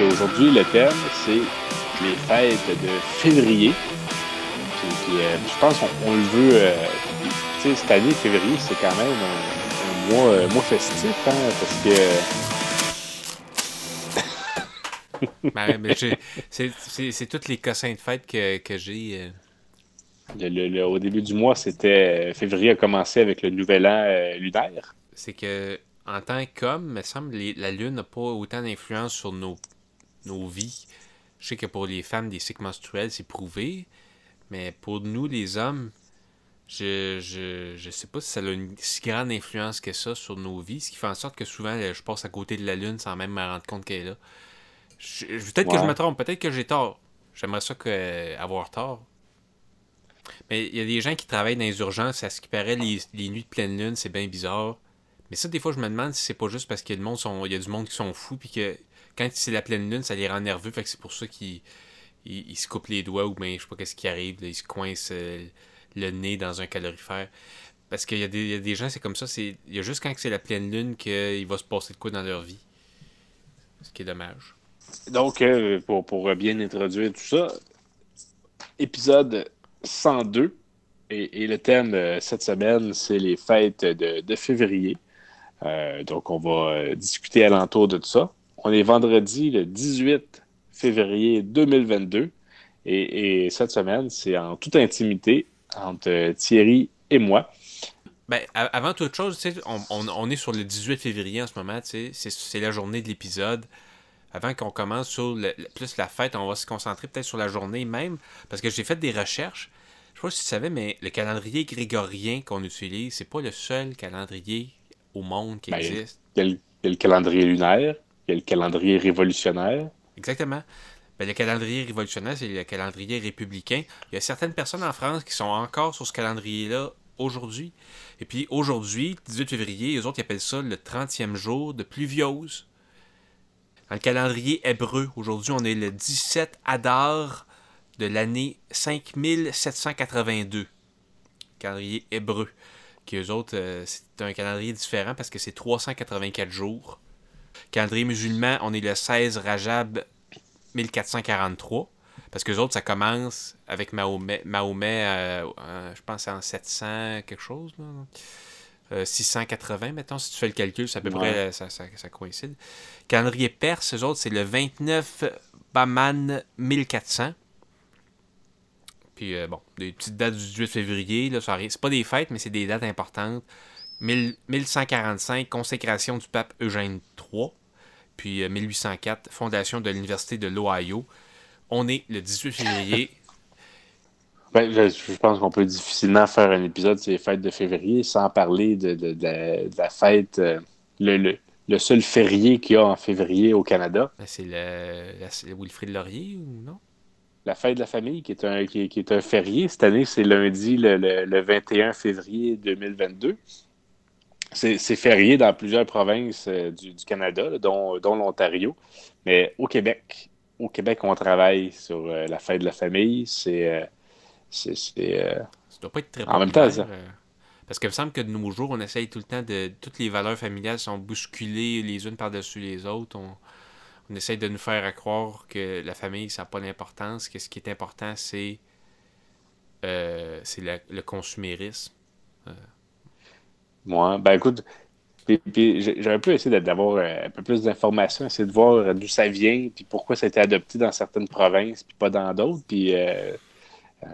qu'aujourd'hui, le thème, c'est les fêtes de février. Puis, euh, je pense qu'on le veut. Euh, tu sais, cette année, février, c'est quand même un, mois, un mois festif, hein, parce que ben, c'est tous les cossins de fête que, que j'ai. Euh. au début du mois, c'était. Euh, février a commencé avec le nouvel an euh, lunaire. C'est que, en tant qu'homme, me semble, la Lune n'a pas autant d'influence sur nos, nos vies. Je sais que pour les femmes, des cycles menstruels, c'est prouvé. Mais pour nous, les hommes, je, je, je sais pas si ça a une si grande influence que ça sur nos vies. Ce qui fait en sorte que souvent, je passe à côté de la Lune sans même me rendre compte qu'elle est là. Peut-être que je me trompe, peut-être que j'ai tort. J'aimerais ça que, avoir tort. Mais il y a des gens qui travaillent dans les urgences, à ce qui paraît, les, nuits de pleine lune, c'est bien bizarre. Mais ça, des fois, je me demande si c'est pas juste parce que le monde sont, il y a du monde qui sont fous, puis que quand c'est la pleine lune, ça les rend nerveux, fait que c'est pour ça qu'ils se coupent les doigts ou bien je sais pas qu'est-ce qui arrive, ils se coincent euh, le nez dans un calorifère. Parce qu'il y, a des gens, c'est comme ça, il y a juste quand c'est la pleine lune qu'il va se passer de quoi dans leur vie. Ce qui est dommage. Donc, euh, pour, bien introduire tout ça, épisode 102. Et, le thème euh, cette semaine, c'est les fêtes de, février. Donc, on va discuter alentour de tout ça. On est vendredi le 18 février 2022. Et, cette semaine, c'est en toute intimité entre Thierry et moi. Ben, avant toute chose, on, on, est sur le 18 février en ce moment. C'est la journée de l'épisode avant qu'on commence sur plus la fête, on va se concentrer peut-être sur la journée même, parce que j'ai fait des recherches. Je sais pas si tu savais, mais le calendrier grégorien qu'on utilise, c'est pas le seul calendrier au monde qui ben, existe. Il y, a le, calendrier lunaire, le calendrier révolutionnaire. Exactement. Ben, le calendrier révolutionnaire, c'est le calendrier républicain. Il y a certaines personnes en France qui sont encore sur ce calendrier-là aujourd'hui. Et puis aujourd'hui, 18 février, les autres ils appellent ça le 30e jour de pluviose. Dans le calendrier hébreu, aujourd'hui, on est le 17 Adar de l'année 5782. Calendrier hébreu. Qui eux autres, euh, c'est un calendrier différent parce que c'est 384 jours. Calendrier musulman, on est le 16 Rajab 1443. Parce que les autres, ça commence avec Mahomet, Mahomet euh, euh, je pense en 700 quelque chose. 680, mettons, si tu fais le calcul, c'est à peu près, ça, ça, ça, coïncide. Calendrier perse, eux autres, c'est le 29 Baman 1400. Puis, euh, bon, des petites dates du 18 février, là, c'est pas des fêtes, mais c'est des dates importantes. 1145, consécration du pape Eugène III. Puis 1804, euh, fondation de l'Université de l'Ohio. On est le 18 février. Ben, je, pense qu'on peut difficilement faire un épisode sur les fêtes de février sans parler de, la, fête, euh, le, seul férié qu'il y a en février au Canada. Ben, c'est le, Wilfrid Laurier ou non? La fête de la famille, qui est un, qui, est un férié. Cette année, c'est lundi le, 21 février 2022. C'est férié dans plusieurs provinces euh, du, Canada, dont, dont l'Ontario. Mais au Québec, au Québec, on travaille sur euh, la fête de la famille. C'est c'est. Euh, ça doit pas être très En même temps, ça... Euh, parce qu'il me semble que de nos jours, on essaye tout le temps de. Toutes les valeurs familiales sont bousculées les unes par-dessus les autres. On, on essaye de nous faire croire que la famille, ça n'a pas d'importance, que ce qui est important, c'est. Euh, c'est le consumérisme. Moi, ben écoute, j'ai un peu essayé d'avoir un peu plus d'informations, essayer de voir d'où ça vient, puis pourquoi ça a été adopté dans certaines provinces, puis pas dans d'autres. Puis euh,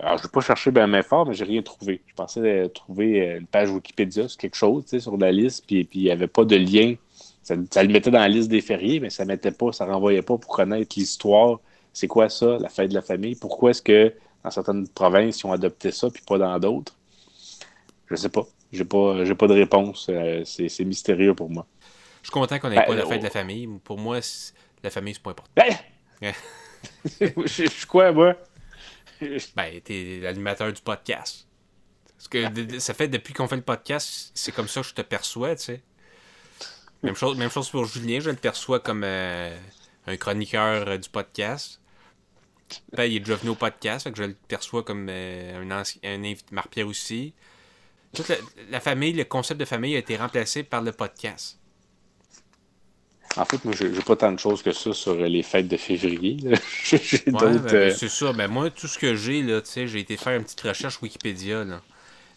alors, je vais pas chercher bien mais fort, mais j'ai rien trouvé. Je pensais trouver une page Wikipédia sur quelque chose, sur la liste, puis, puis il n'y avait pas de lien. Ça, le mettait dans la liste des fériés, mais ça mettait pas, ça renvoyait pas pour connaître l'histoire. C'est quoi ça, la fête de la famille? Pourquoi est-ce que dans certaines provinces, ils ont adopté ça, puis pas dans d'autres? Je sais pas. J'ai pas, j'ai pas de réponse. Euh, c'est, mystérieux pour moi. Je suis content qu'on n'ait pas la fête de la famille. Pour moi, la famille, c'est pas important. Ben! je suis quoi, moi? ben, t'es l'animateur du podcast. Parce que ça fait depuis qu'on fait le podcast, c'est comme ça que je te perçois, tu sais. Même chose, même chose pour Julien, je le perçois comme euh, un chroniqueur euh, du podcast. Ben, il est déjà venu au podcast, fait que je le perçois comme euh, un, un invité. Marc-Pierre aussi. Toute la, famille, le concept de famille a été remplacé par le podcast. En fait, moi, j'ai pas tant de choses que ça sur les fêtes de février. d'autres. Ben, euh, c'est ça. Ben, moi, tout ce que j'ai, là, tu sais, j'ai été faire une petite recherche Wikipédia. Là.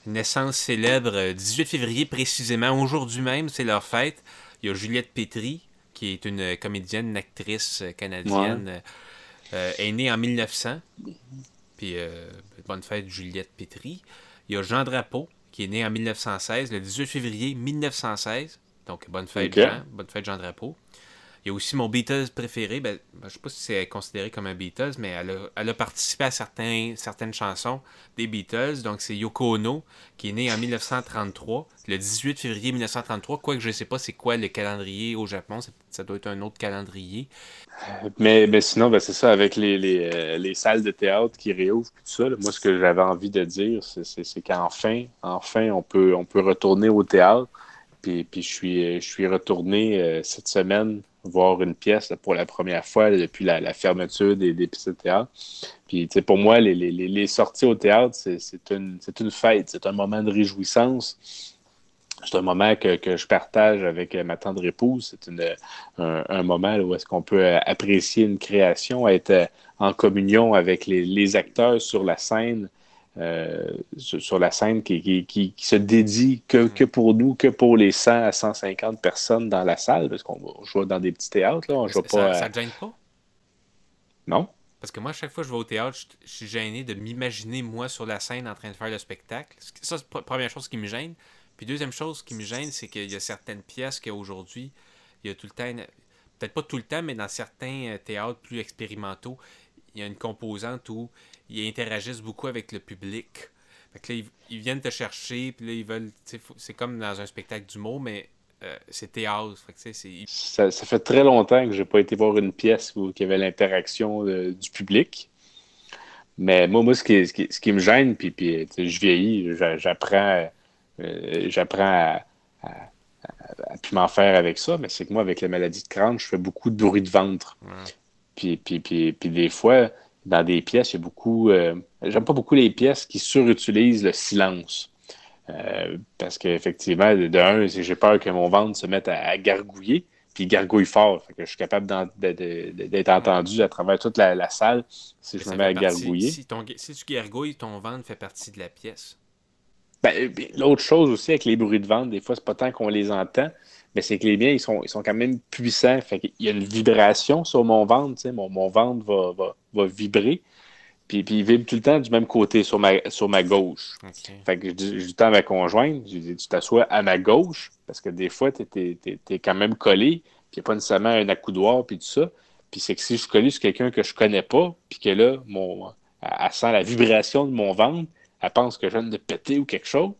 Naissance célèbre 18 euh, février précisément. Aujourd'hui même, c'est leur fête. Il y a Juliette Pétry, qui est une comédienne, une actrice canadienne, euh, est née en 1900. Puis, bonne fête, Juliette Pétry. Il y a Jean Drapeau, qui est né en 1916, le 18 février 1916. Donc, bonne fête, Jean. Bonne fête, Jean Drapeau. Il y a aussi mon Beatles préféré. Ben, ben je sais pas si c'est considéré comme un Beatles, mais elle a, participé à certaines chansons des Beatles. Donc, c'est Yoko Ono, qui est née en 1933, le 18 février 1933. Quoique je ne sais pas c'est quoi le calendrier au Japon. Ça doit être un autre calendrier. Mais, mais sinon, ben, c'est ça, avec les, les, euh, les, salles de théâtre qui réouvrent, tout ça, moi, ce que j'avais envie de dire, c'est qu'enfin, enfin, on peut, on peut retourner au théâtre. Puis, puis je, suis, je suis retourné euh, cette semaine voir une pièce pour la première fois depuis la, fermeture des, des de. Puis, pour moi, les, sorties au théâtre, c'est une, fête, c'est un moment de réjouissance. C'est un moment que, je partage avec ma tendre épouse. C'est un, moment où est-ce qu'on peut apprécier une création, être en communion avec les acteurs sur la scène, euh, sur la scène qui, qui, se dédie que, que, pour nous, que pour les 100 à 150 personnes dans la salle, parce qu'on joue dans des petits théâtres. Là, on joue pas, ça, te gêne pas? Non. Parce que moi, à chaque fois que je vais au théâtre, je, suis gêné de m'imaginer, moi, sur la scène en train de faire le spectacle. Ça, c'est la première chose qui me gêne. Puis deuxième chose qui me gêne, c'est qu'il y a certaines pièces qu'aujourd'hui, il y a tout le temps, peut-être pas tout le temps, mais dans certains euh, théâtres plus expérimentaux, il y a une composante où ils interagissent beaucoup avec le public. Fait ils, viennent te chercher, puis là, ils veulent. C'est comme dans un spectacle d'humour, mais euh, c'est théâtre. ça, ça, fait très longtemps que j'ai pas été voir une pièce où il y avait l'interaction euh, du public. Mais moi, moi ce, qui, ce, qui, me gêne, puis, puis je vieillis, j'apprends euh, j'apprends à, à, m'en faire avec ça, mais c'est que moi, avec la maladie de crâne, je fais beaucoup de bruit de ventre. Puis, puis, puis, puis, des fois, dans des pièces, il y a beaucoup. Euh, j'aime pas beaucoup les pièces qui surutilisent le silence. Euh, parce qu'effectivement, de un, j'ai peur que mon ventre se mette à, gargouiller, puis gargouille fort. que je suis capable d'être entendu à travers toute la, salle si je me mets à gargouiller. Si, si, tu gargouilles, ton ventre fait partie de la pièce. Ben, l'autre chose aussi avec les bruits de ventre, des fois, c'est pas tant qu'on les entend, mais c'est que les miens, ils sont, ils sont quand même puissants. Fait Il y a une vibration sur mon ventre. Mon, mon ventre va, va, vibrer. Puis, puis, il vibre tout le temps du même côté, sur ma, sur ma gauche. Fait que je dis, je dis à ma conjointe, je dis, tu t'assois à ma gauche, parce que des fois, tu es, quand même collé, puis il n'y a pas nécessairement un accoudoir, puis tout ça. Puis c'est que si je suis collé sur quelqu'un que je connais pas, puis que là, mon, elle sent la vibration de mon ventre, elle pense que je viens de péter ou quelque chose.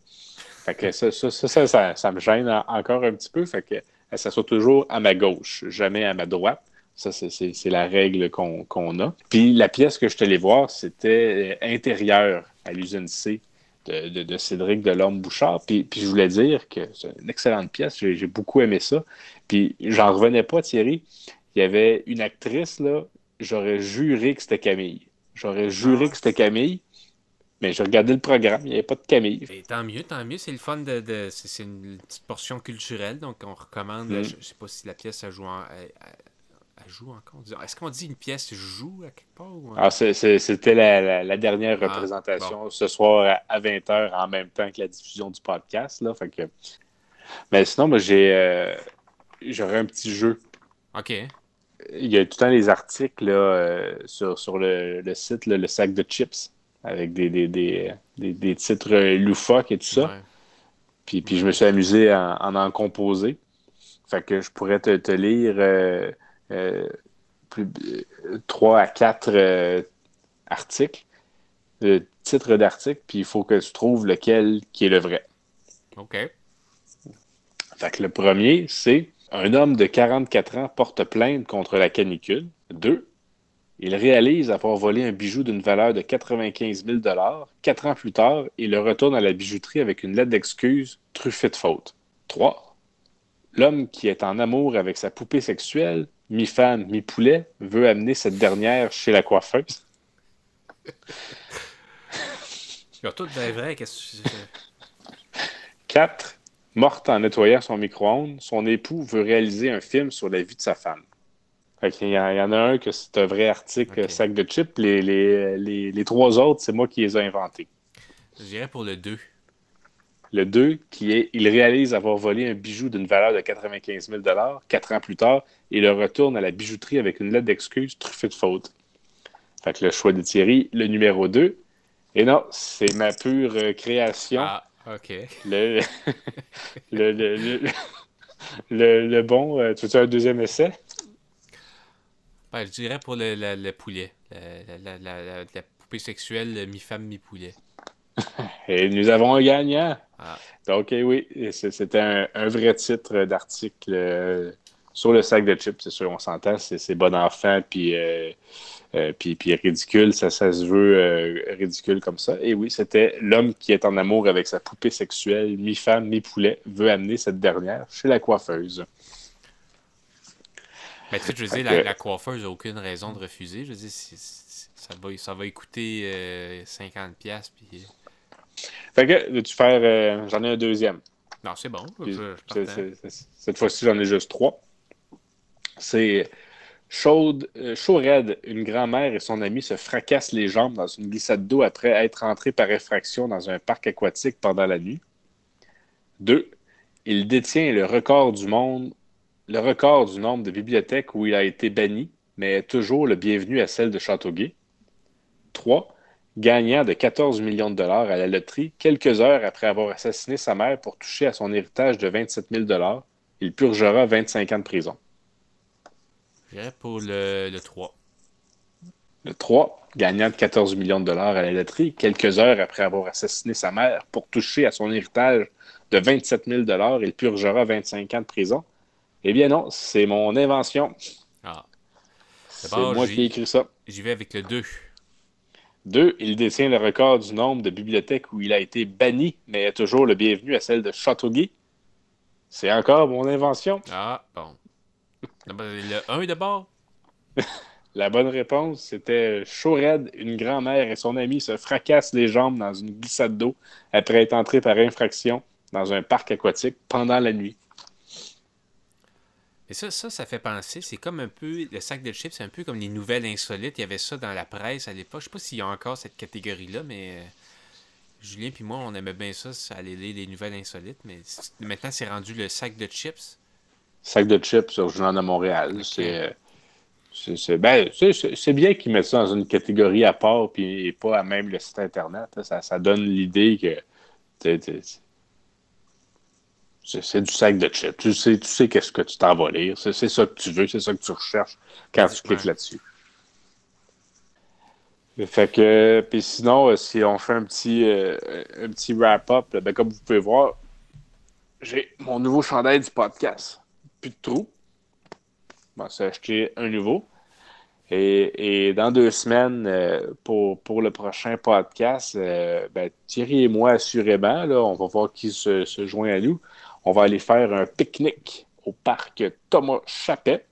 Fait que ça, ça, ça, me gêne encore un petit peu. Fait que elle s'assoit toujours à ma gauche, jamais à ma droite. Ça, c'est la règle qu'on a. Puis la pièce que je te allé voir, c'était euh, intérieure à l'usine C de, de, de, Cédric Delorme Bouchard. Puis, puis je voulais dire que c'est une excellente pièce. J'ai beaucoup aimé ça. Puis j'en revenais pas, Thierry. Il y avait une actrice, là, j'aurais juré que c'était Camille. J'aurais juré que c'était Camille. Mais j'ai regardé le programme, il n'y avait pas de Camille. tant mieux, tant mieux. C'est le fun de. c'est une petite portion culturelle, donc on recommande. Mm. je ne sais pas si la pièce a joue, joue encore. Est-ce qu'on dit une pièce joue à quelque part ah, C'était la, dernière ah, représentation ce soir à 20h en même temps que la diffusion du podcast. Là, fait que... Mais sinon, moi, j'ai euh, j'aurais un petit jeu. OK. Il y a tout le temps les articles là, euh, sur, sur le, site, le sac de chips avec des, des, des, des, titres loufoques et tout ça. Puis, puis je me suis amusé à, en composer. Fait que je pourrais te, te lire euh, euh, plus, 3 à 4 euh, articles, titres d'articles, puis il faut que tu trouves lequel qui est le vrai. OK. Fait que le premier, c'est un homme de 44 ans porte plainte contre la canicule. Deux, il réalise avoir volé un bijou d'une valeur de 95 000 Quatre ans plus tard, il le retourne à la bijouterie avec une lettre d'excuse truffée de fautes. 3. L'homme qui est en amour avec sa poupée sexuelle, mi-femme, mi-poulet, veut amener cette dernière chez la coiffeuse. Ils tout des vrais, qu'est-ce que 4. Morte en nettoyant son micro-ondes, son époux veut réaliser un film sur la vie de sa femme. Il, y en a un que c'est un vrai article sac de chips. Les, les, trois autres, c'est moi qui les ai inventés. Je dirais pour le 2. Le 2, qui est il réalise avoir volé un bijou d'une valeur de 95 000 quatre ans plus tard et le retourne à la bijouterie avec une lettre d'excuse truffée de faute. Fait que le choix de Thierry, le numéro 2. Et non, c'est ma pure euh, création. Ah, OK. Le, le, le, le, bon, euh, tu veux un deuxième essai? Ben, je dirais pour le, poulet. La, la, poupée sexuelle mi-femme, mi-poulet. Et nous avons un gagnant. Ah. Donc, eh oui, c'était un, vrai titre d'article euh, sur le sac de chips, c'est sûr, on s'entend, c'est bon enfant, puis, euh, euh, puis, puis, ridicule, ça, ça se veut ridicule comme ça. Et oui, c'était l'homme qui est en amour avec sa poupée sexuelle, mi-femme, mi-poulet, veut amener cette dernière chez la coiffeuse. Mais tu sais, je veux dire, la, coiffeuse n'a aucune raison de refuser. Je veux dire, ça, va, ça va coûter 50$, puis fait que, veux-tu faire. Euh, j'en ai un deuxième. Non, c'est bon. cette fois-ci, j'en ai juste trois. C'est Chaude, euh, une grand-mère et son ami se fracassent les jambes dans une glissade d'eau après être entrés par effraction dans un parc aquatique pendant la nuit. Deux, il détient le record du monde, le record du nombre de bibliothèques où il a été banni, mais est toujours le bienvenu à celle de Châteauguay. Trois, gagnant de 14 millions de dollars à la loterie quelques heures après avoir assassiné sa mère pour toucher à son héritage de 27 000 dollars. Il purgera 25 ans de prison. pour le, le 3. Le 3, gagnant de 14 millions de dollars à la loterie quelques heures après avoir assassiné sa mère pour toucher à son héritage de 27 000 dollars, il purgera 25 ans de prison. Eh bien non, c'est mon invention. Ah. C'est moi qui ai écrit ça. J'y vais avec le 2. Deux, il détient le record du nombre de bibliothèques où il a été banni, mais est toujours le bienvenu à celle de Châteauguay. C'est encore mon invention. Ah, bon. Le 1 d'abord? La bonne réponse, c'était chaud une grand-mère et son ami se fracassent les jambes dans une glissade d'eau après être entrés par infraction dans un parc aquatique pendant la nuit. Et ça, ça, ça fait penser, c'est comme un peu, le sac de chips, c'est un peu comme les nouvelles insolites. Il y avait ça dans la presse à l'époque. Je sais pas s'il y a encore cette catégorie-là, mais euh, Julien puis moi, on aimait bien ça, aller lire les nouvelles insolites. Mais maintenant, c'est rendu le sac de chips. Sac de chips sur Journal de Montréal. C'est. Ben, c'est bien qu'ils mettent ça dans une catégorie à part puis pas à même le site Internet. Ça, ça donne l'idée que c'est du sac de chips. Tu sais, tu sais qu'est-ce que tu t'en vas lire. C'est ça que tu veux, c'est ça que tu recherches quand tu cliques là-dessus. Fait que, puis sinon, euh, si on fait un petit, euh, un petit wrap-up, ben, comme vous pouvez voir, j'ai mon nouveau chandail du podcast. Plus de trous. Bon, c'est acheté un nouveau. Et, dans deux semaines, euh, pour, pour le prochain podcast, ben, Thierry et moi, assurément, là, on va voir qui se, se joint à nous on va aller faire un pique-nique au parc Thomas Chappet.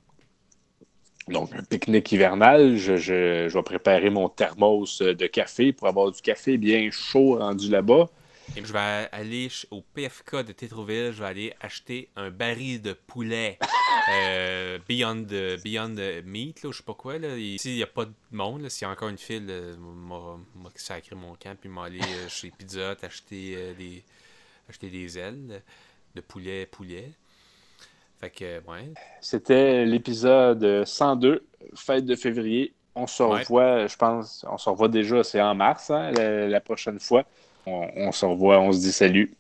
Donc, un pique-nique hivernal. Je, vais préparer mon thermos de café pour avoir du café bien chaud rendu là-bas. Et je vais aller au PFK de Tétroville, je vais aller acheter un baril de poulet euh, Beyond, Beyond Meat, là, je sais pas quoi. Là. S'il n'y a pas de monde, s'il y a encore une file, moi, qui sacré mon camp, puis m'aller euh, chez Pizza acheter, euh, des, acheter des ailes de poulet poulet. Fait que, ouais. C'était l'épisode 102, fête de février. On se revoit, je pense, on se revoit déjà, c'est en mars, hein, la, prochaine fois. On, on se revoit, on se dit. Salut.